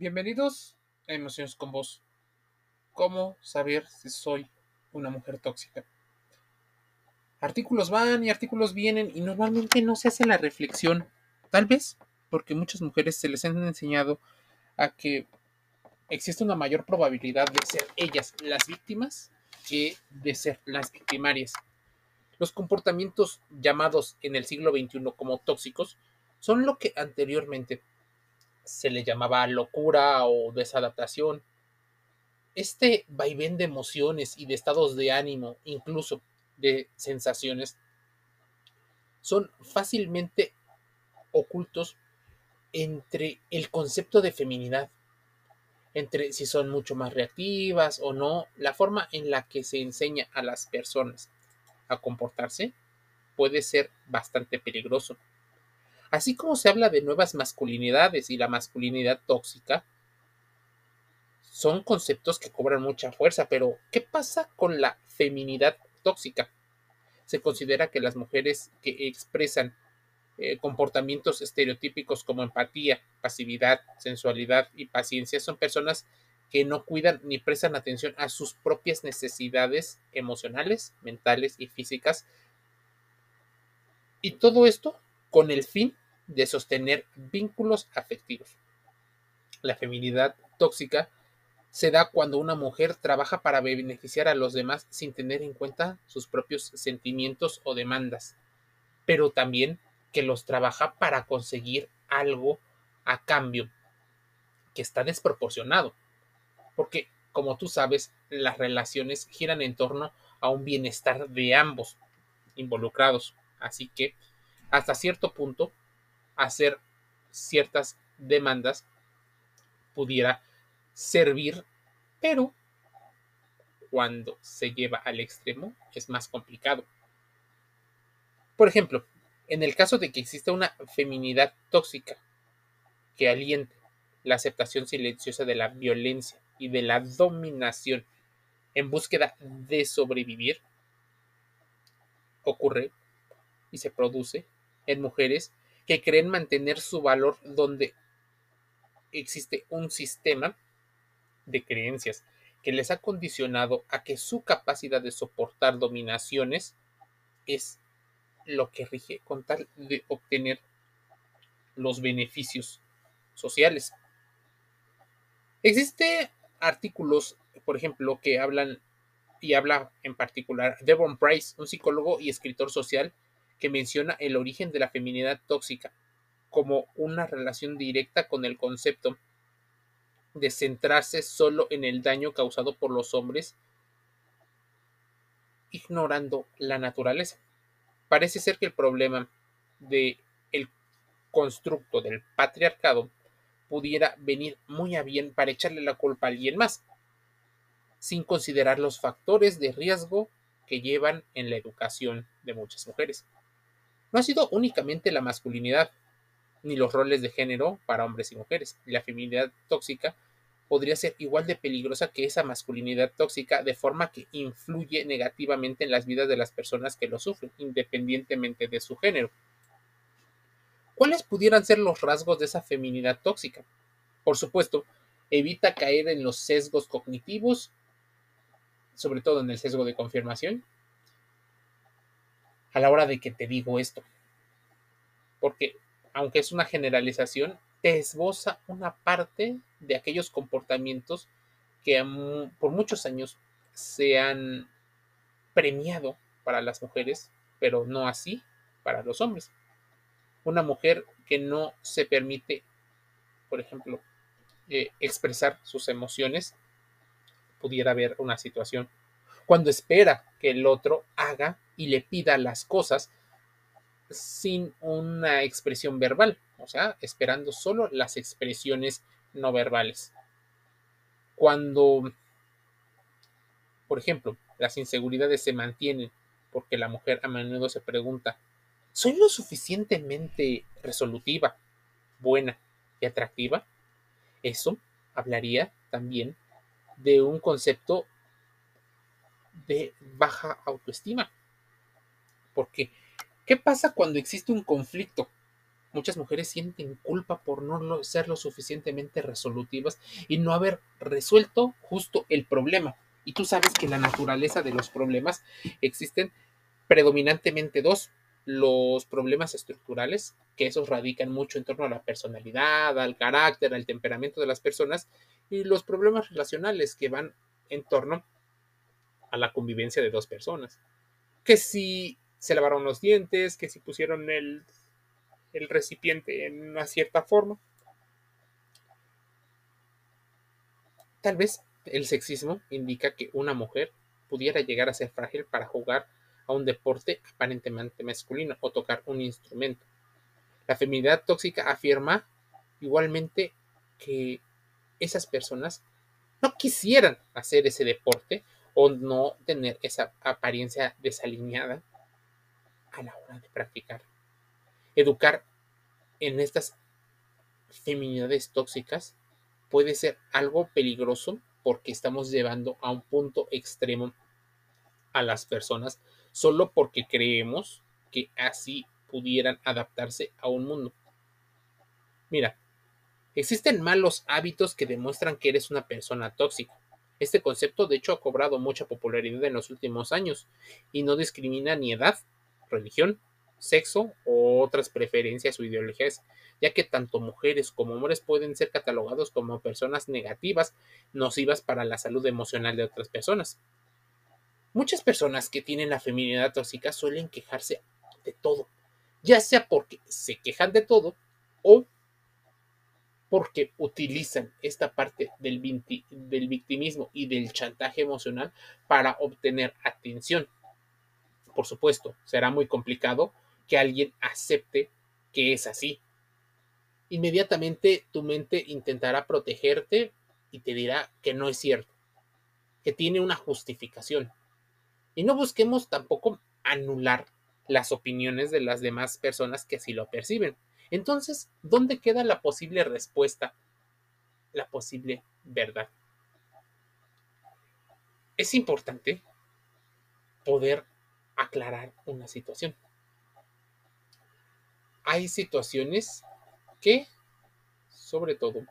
Bienvenidos a Emociones con Vos. ¿Cómo saber si soy una mujer tóxica? Artículos van y artículos vienen y normalmente no se hace la reflexión. Tal vez porque muchas mujeres se les han enseñado a que existe una mayor probabilidad de ser ellas las víctimas que de ser las victimarias. Los comportamientos llamados en el siglo XXI como tóxicos son lo que anteriormente se le llamaba locura o desadaptación. Este vaivén de emociones y de estados de ánimo, incluso de sensaciones, son fácilmente ocultos entre el concepto de feminidad, entre si son mucho más reactivas o no, la forma en la que se enseña a las personas a comportarse puede ser bastante peligroso. Así como se habla de nuevas masculinidades y la masculinidad tóxica, son conceptos que cobran mucha fuerza, pero ¿qué pasa con la feminidad tóxica? Se considera que las mujeres que expresan eh, comportamientos estereotípicos como empatía, pasividad, sensualidad y paciencia son personas que no cuidan ni prestan atención a sus propias necesidades emocionales, mentales y físicas. Y todo esto con el fin de sostener vínculos afectivos. La feminidad tóxica se da cuando una mujer trabaja para beneficiar a los demás sin tener en cuenta sus propios sentimientos o demandas, pero también que los trabaja para conseguir algo a cambio que está desproporcionado. Porque, como tú sabes, las relaciones giran en torno a un bienestar de ambos involucrados. Así que hasta cierto punto hacer ciertas demandas pudiera servir, pero cuando se lleva al extremo es más complicado. Por ejemplo, en el caso de que exista una feminidad tóxica que aliente la aceptación silenciosa de la violencia y de la dominación en búsqueda de sobrevivir, ocurre y se produce en mujeres que creen mantener su valor donde existe un sistema de creencias que les ha condicionado a que su capacidad de soportar dominaciones es lo que rige con tal de obtener los beneficios sociales. Existe artículos, por ejemplo, que hablan y habla en particular Devon Price, un psicólogo y escritor social que menciona el origen de la feminidad tóxica como una relación directa con el concepto de centrarse solo en el daño causado por los hombres, ignorando la naturaleza. Parece ser que el problema de el constructo del patriarcado pudiera venir muy a bien para echarle la culpa a alguien más, sin considerar los factores de riesgo que llevan en la educación de muchas mujeres. No ha sido únicamente la masculinidad, ni los roles de género para hombres y mujeres. La feminidad tóxica podría ser igual de peligrosa que esa masculinidad tóxica, de forma que influye negativamente en las vidas de las personas que lo sufren, independientemente de su género. ¿Cuáles pudieran ser los rasgos de esa feminidad tóxica? Por supuesto, evita caer en los sesgos cognitivos, sobre todo en el sesgo de confirmación, a la hora de que te digo esto. Porque, aunque es una generalización, te esboza una parte de aquellos comportamientos que por muchos años se han premiado para las mujeres, pero no así para los hombres. Una mujer que no se permite, por ejemplo, eh, expresar sus emociones, pudiera haber una situación cuando espera que el otro haga y le pida las cosas sin una expresión verbal, o sea, esperando solo las expresiones no verbales. Cuando, por ejemplo, las inseguridades se mantienen porque la mujer a menudo se pregunta, ¿soy lo suficientemente resolutiva, buena y atractiva? Eso hablaría también de un concepto de baja autoestima. Porque, ¿qué pasa cuando existe un conflicto muchas mujeres sienten culpa por no ser lo suficientemente resolutivas y no haber resuelto justo el problema. Y tú sabes que la naturaleza de los problemas existen predominantemente dos. Los problemas estructurales, que esos radican mucho en torno a la personalidad, al carácter, al temperamento de las personas, y los problemas relacionales que van en torno a la convivencia de dos personas. Que si se lavaron los dientes, que si pusieron el el recipiente en una cierta forma. Tal vez el sexismo indica que una mujer pudiera llegar a ser frágil para jugar a un deporte aparentemente masculino o tocar un instrumento. La feminidad tóxica afirma igualmente que esas personas no quisieran hacer ese deporte o no tener esa apariencia desalineada a la hora de practicar educar en estas feminidades tóxicas puede ser algo peligroso porque estamos llevando a un punto extremo a las personas solo porque creemos que así pudieran adaptarse a un mundo. Mira, existen malos hábitos que demuestran que eres una persona tóxica. Este concepto de hecho ha cobrado mucha popularidad en los últimos años y no discrimina ni edad, religión, sexo o otras preferencias o ideologías, ya que tanto mujeres como hombres pueden ser catalogados como personas negativas, nocivas para la salud emocional de otras personas. Muchas personas que tienen la feminidad tóxica suelen quejarse de todo, ya sea porque se quejan de todo o porque utilizan esta parte del, del victimismo y del chantaje emocional para obtener atención. Por supuesto, será muy complicado que alguien acepte que es así. Inmediatamente tu mente intentará protegerte y te dirá que no es cierto, que tiene una justificación. Y no busquemos tampoco anular las opiniones de las demás personas que así lo perciben. Entonces, ¿dónde queda la posible respuesta? La posible verdad. Es importante poder aclarar una situación hay situaciones que, sobre todo,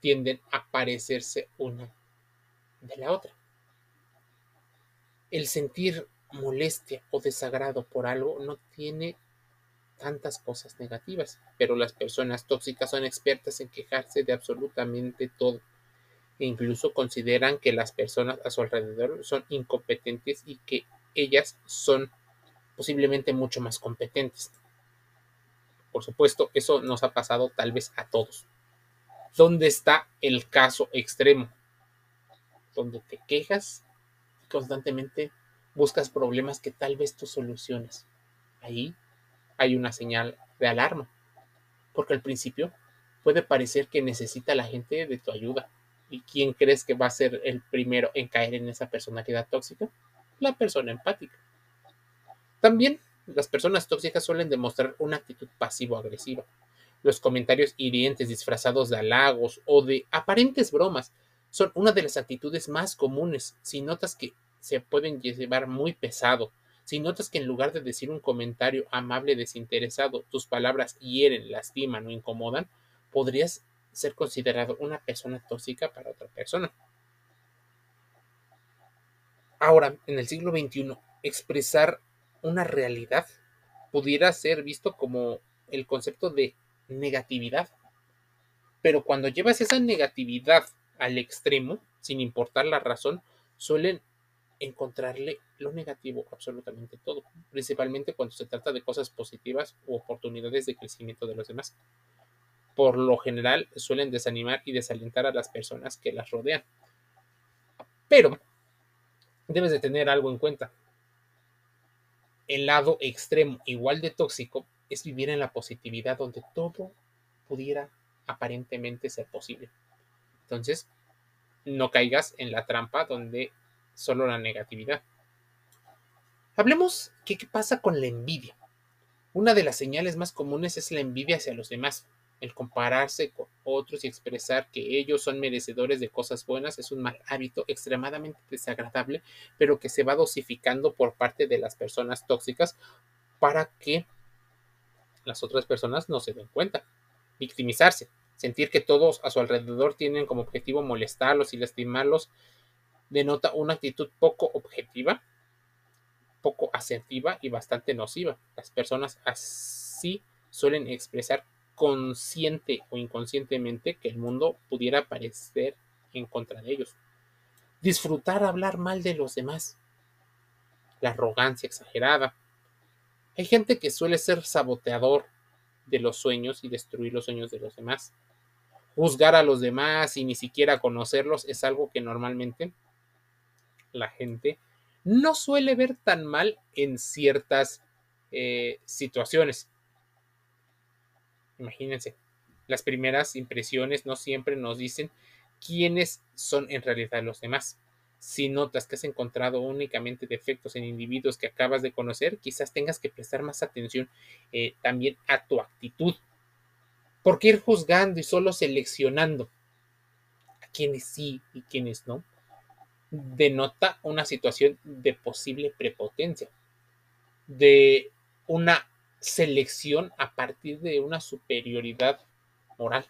tienden a parecerse una de la otra. El sentir molestia o desagrado por algo no tiene tantas cosas negativas, pero las personas tóxicas son expertas en quejarse de absolutamente todo e incluso consideran que las personas a su alrededor son incompetentes y que ellas son posiblemente mucho más competentes. Por supuesto, eso nos ha pasado tal vez a todos. ¿Dónde está el caso extremo? Donde te quejas y constantemente buscas problemas que tal vez tú soluciones. Ahí hay una señal de alarma. Porque al principio puede parecer que necesita la gente de tu ayuda. ¿Y quién crees que va a ser el primero en caer en esa personalidad tóxica? La persona empática. También las personas tóxicas suelen demostrar una actitud pasivo-agresiva. Los comentarios hirientes disfrazados de halagos o de aparentes bromas son una de las actitudes más comunes. Si notas que se pueden llevar muy pesado, si notas que en lugar de decir un comentario amable desinteresado, tus palabras hieren, lastiman o incomodan, podrías ser considerado una persona tóxica para otra persona. Ahora, en el siglo XXI, expresar una realidad pudiera ser visto como el concepto de negatividad. Pero cuando llevas esa negatividad al extremo, sin importar la razón, suelen encontrarle lo negativo absolutamente todo, principalmente cuando se trata de cosas positivas u oportunidades de crecimiento de los demás. Por lo general suelen desanimar y desalentar a las personas que las rodean. Pero debes de tener algo en cuenta el lado extremo, igual de tóxico, es vivir en la positividad donde todo pudiera aparentemente ser posible. Entonces, no caigas en la trampa donde solo la negatividad. Hablemos qué pasa con la envidia. Una de las señales más comunes es la envidia hacia los demás. El compararse con otros y expresar que ellos son merecedores de cosas buenas es un mal hábito extremadamente desagradable, pero que se va dosificando por parte de las personas tóxicas para que las otras personas no se den cuenta. Victimizarse, sentir que todos a su alrededor tienen como objetivo molestarlos y lastimarlos, denota una actitud poco objetiva, poco asertiva y bastante nociva. Las personas así suelen expresar consciente o inconscientemente que el mundo pudiera parecer en contra de ellos. Disfrutar hablar mal de los demás. La arrogancia exagerada. Hay gente que suele ser saboteador de los sueños y destruir los sueños de los demás. Juzgar a los demás y ni siquiera conocerlos es algo que normalmente la gente no suele ver tan mal en ciertas eh, situaciones. Imagínense, las primeras impresiones no siempre nos dicen quiénes son en realidad los demás. Si notas que has encontrado únicamente defectos en individuos que acabas de conocer, quizás tengas que prestar más atención eh, también a tu actitud. Porque ir juzgando y solo seleccionando a quienes sí y quienes no, denota una situación de posible prepotencia, de una selección a partir de una superioridad moral.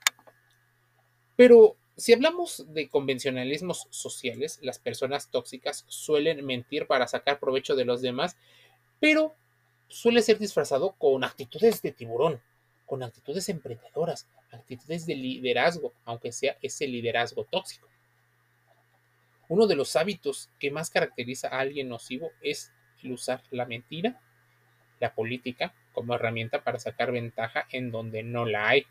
Pero si hablamos de convencionalismos sociales, las personas tóxicas suelen mentir para sacar provecho de los demás, pero suele ser disfrazado con actitudes de tiburón, con actitudes emprendedoras, actitudes de liderazgo, aunque sea ese liderazgo tóxico. Uno de los hábitos que más caracteriza a alguien nocivo es el usar la mentira, la política, como herramienta para sacar ventaja en donde no la hay.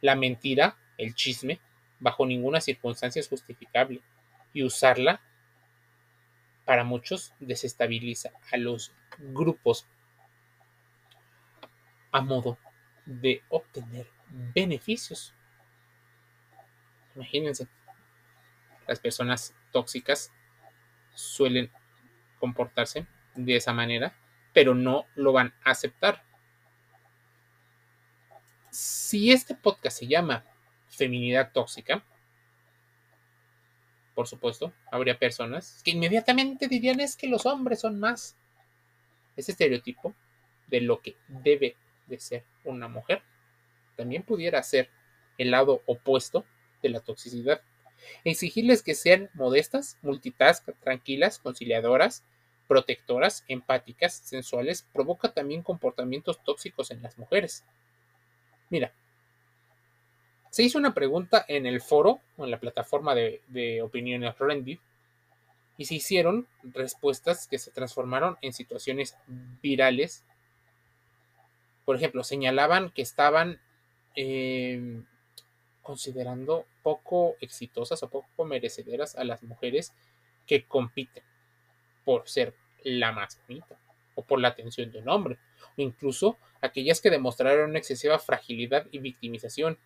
La mentira, el chisme, bajo ninguna circunstancia es justificable y usarla para muchos desestabiliza a los grupos a modo de obtener beneficios. Imagínense, las personas tóxicas suelen comportarse de esa manera, pero no lo van a aceptar. Si este podcast se llama Feminidad Tóxica, por supuesto, habría personas que inmediatamente dirían es que los hombres son más. Ese estereotipo de lo que debe de ser una mujer también pudiera ser el lado opuesto de la toxicidad. Exigirles que sean modestas, multitask, tranquilas, conciliadoras, protectoras, empáticas, sensuales, provoca también comportamientos tóxicos en las mujeres. Mira, se hizo una pregunta en el foro en la plataforma de, de opiniones Reddit y se hicieron respuestas que se transformaron en situaciones virales. Por ejemplo, señalaban que estaban eh, considerando poco exitosas o poco merecederas a las mujeres que compiten por ser la más bonita o por la atención de un hombre, o incluso aquellas que demostraron una excesiva fragilidad y victimización.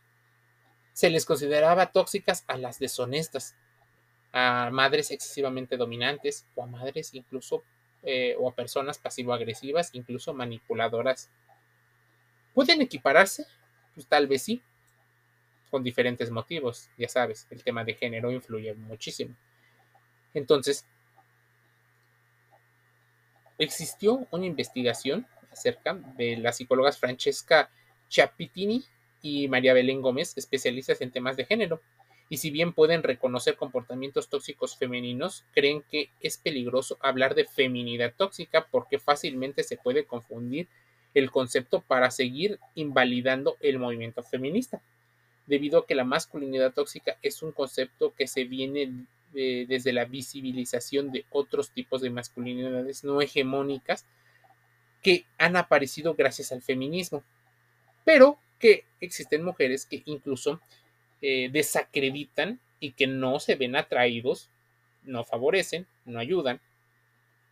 Se les consideraba tóxicas a las deshonestas, a madres excesivamente dominantes o a madres incluso eh, o a personas pasivo-agresivas, incluso manipuladoras. ¿Pueden equipararse? Pues tal vez sí, con diferentes motivos. Ya sabes, el tema de género influye muchísimo. Entonces, existió una investigación acerca de las psicólogas Francesca Chapitini y María Belén Gómez, especialistas en temas de género. Y si bien pueden reconocer comportamientos tóxicos femeninos, creen que es peligroso hablar de feminidad tóxica porque fácilmente se puede confundir el concepto para seguir invalidando el movimiento feminista debido a que la masculinidad tóxica es un concepto que se viene desde la visibilización de otros tipos de masculinidades no hegemónicas que han aparecido gracias al feminismo, pero que existen mujeres que incluso eh, desacreditan y que no se ven atraídos, no favorecen, no ayudan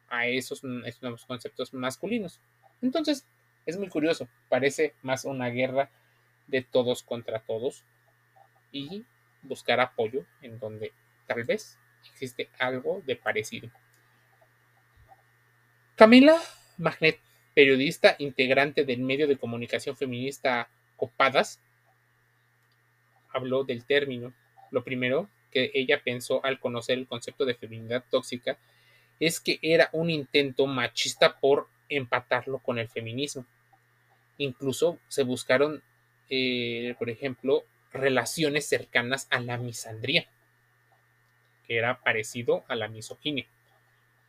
a esos, esos nuevos conceptos masculinos. Entonces, es muy curioso, parece más una guerra de todos contra todos y buscar apoyo en donde tal vez existe algo de parecido. Camila Magnet, periodista integrante del medio de comunicación feminista Copadas, habló del término. Lo primero que ella pensó al conocer el concepto de feminidad tóxica es que era un intento machista por empatarlo con el feminismo Incluso se buscaron, eh, por ejemplo, relaciones cercanas a la misandría, que era parecido a la misoginia.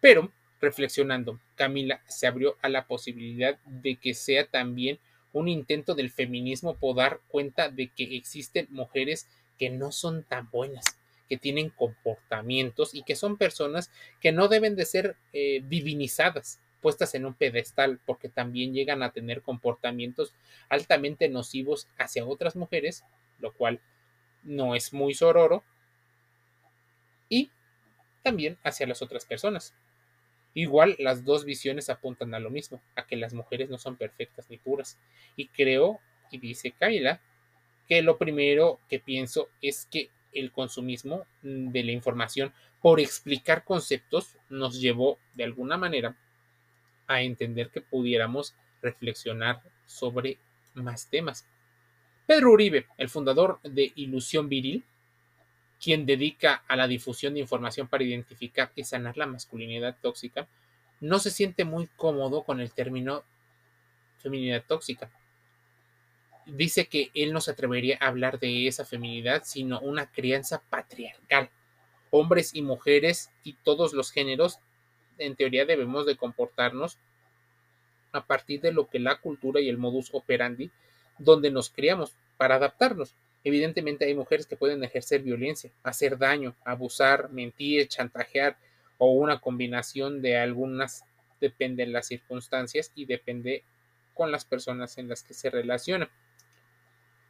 Pero, reflexionando, Camila se abrió a la posibilidad de que sea también un intento del feminismo por dar cuenta de que existen mujeres que no son tan buenas, que tienen comportamientos y que son personas que no deben de ser eh, divinizadas, puestas en un pedestal, porque también llegan a tener comportamientos altamente nocivos hacia otras mujeres, lo cual no es muy sororo, y también hacia las otras personas. Igual las dos visiones apuntan a lo mismo, a que las mujeres no son perfectas ni puras. Y creo, y dice Kaila, que lo primero que pienso es que el consumismo de la información por explicar conceptos nos llevó de alguna manera a entender que pudiéramos reflexionar sobre más temas. Pedro Uribe, el fundador de Ilusión Viril, quien dedica a la difusión de información para identificar y sanar la masculinidad tóxica, no se siente muy cómodo con el término feminidad tóxica. Dice que él no se atrevería a hablar de esa feminidad, sino una crianza patriarcal. Hombres y mujeres y todos los géneros, en teoría, debemos de comportarnos a partir de lo que la cultura y el modus operandi donde nos criamos para adaptarnos. Evidentemente hay mujeres que pueden ejercer violencia, hacer daño, abusar, mentir, chantajear o una combinación de algunas, depende de las circunstancias y depende con las personas en las que se relacionan.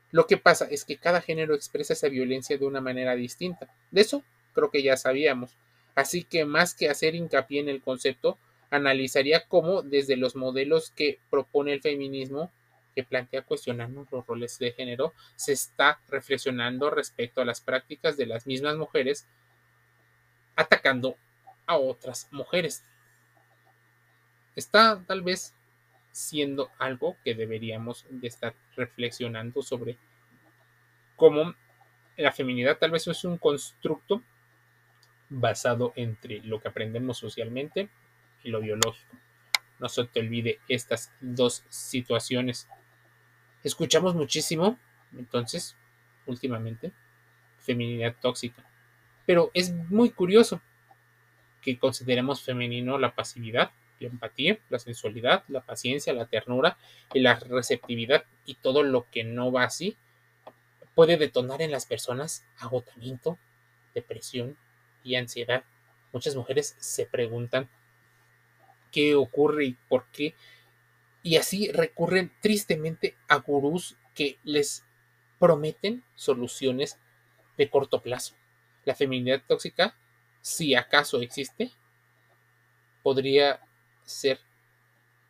Lo que pasa es que cada género expresa esa violencia de una manera distinta. De eso creo que ya sabíamos. Así que más que hacer hincapié en el concepto, analizaría cómo desde los modelos que propone el feminismo que plantea cuestionarnos los roles de género, se está reflexionando respecto a las prácticas de las mismas mujeres atacando a otras mujeres. Está tal vez siendo algo que deberíamos de estar reflexionando sobre cómo la feminidad tal vez es un constructo basado entre lo que aprendemos socialmente y lo biológico. No se te olvide estas dos situaciones escuchamos muchísimo, entonces, últimamente, feminidad tóxica. Pero es muy curioso que consideremos femenino la pasividad, la empatía, la sensualidad, la paciencia, la ternura y la receptividad y todo lo que no va así puede detonar en las personas agotamiento, depresión y ansiedad. Muchas mujeres se preguntan qué ocurre y por qué y así recurren tristemente a gurús que les prometen soluciones de corto plazo. La feminidad tóxica, si acaso existe, podría ser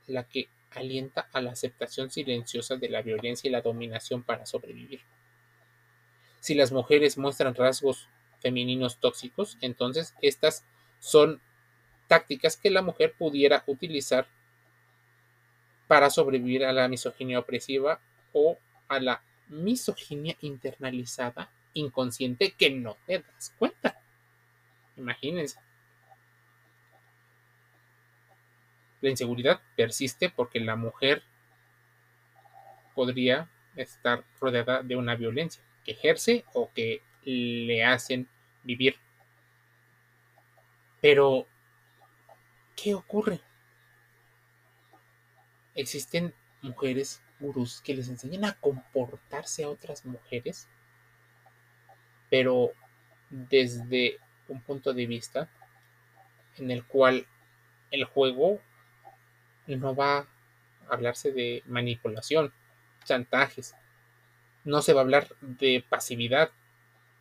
la que alienta a la aceptación silenciosa de la violencia y la dominación para sobrevivir. Si las mujeres muestran rasgos femeninos tóxicos, entonces estas son tácticas que la mujer pudiera utilizar para sobrevivir a la misoginia opresiva o a la misoginia internalizada inconsciente que no te das cuenta. Imagínense. La inseguridad persiste porque la mujer podría estar rodeada de una violencia que ejerce o que le hacen vivir. Pero, ¿qué ocurre? Existen mujeres gurús que les enseñan a comportarse a otras mujeres, pero desde un punto de vista en el cual el juego no va a hablarse de manipulación, chantajes, no se va a hablar de pasividad,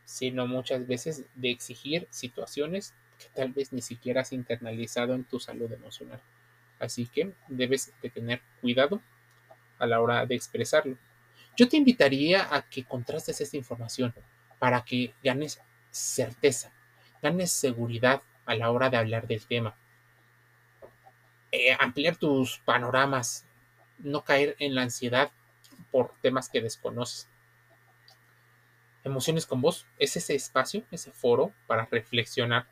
sino muchas veces de exigir situaciones que tal vez ni siquiera has internalizado en tu salud emocional. Así que debes de tener cuidado a la hora de expresarlo. Yo te invitaría a que contrastes esta información para que ganes certeza, ganes seguridad a la hora de hablar del tema. Eh, ampliar tus panoramas, no caer en la ansiedad por temas que desconoces. Emociones con vos es ese espacio, ese foro para reflexionar.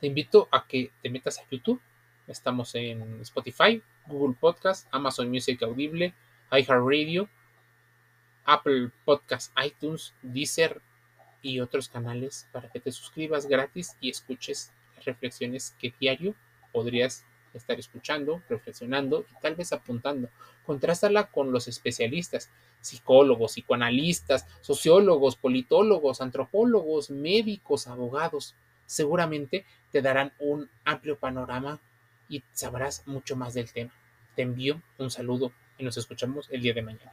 Te invito a que te metas a YouTube Estamos en Spotify, Google Podcast, Amazon Music Audible, iHeartRadio, Apple Podcast, iTunes, Deezer y otros canales para que te suscribas gratis y escuches reflexiones que diario podrías estar escuchando, reflexionando y tal vez apuntando. Contrástala con los especialistas, psicólogos, psicoanalistas, sociólogos, politólogos, antropólogos, médicos, abogados. Seguramente te darán un amplio panorama y sabrás mucho más del tema. Te envío un saludo y nos escuchamos el día de mañana.